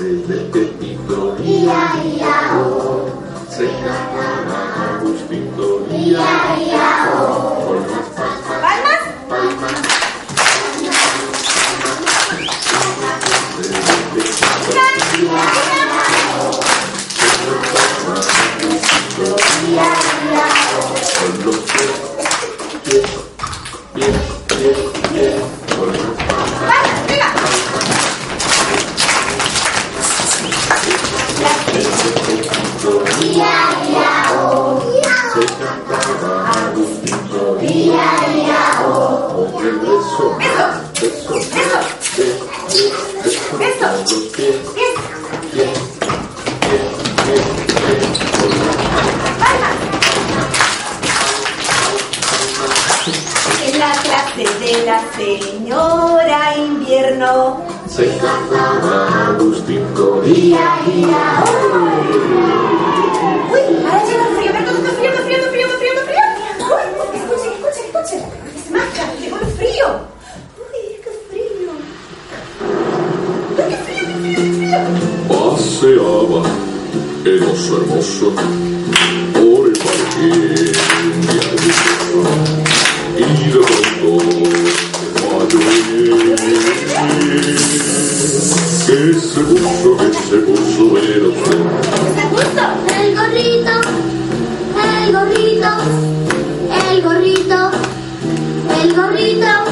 Ia, ia, oh. Se cantaba Agustito. Ia, ia, oh. En la clase de la señora invierno. Se cantaba Agustito. Ia, el oso hermoso por el parque lluvioso y de pronto empezó a que se puso, que se puso el oso ¿Está a gusto? El gorrito, el gorrito, el gorrito, el gorrito,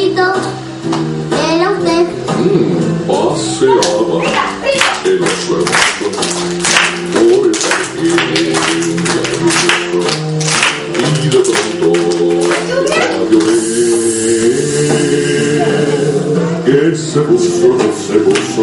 el gorrito. Era usted. paseaba el oso hermoso por el parque un día lluvioso y de pronto empezó a llover que se puso, que se puso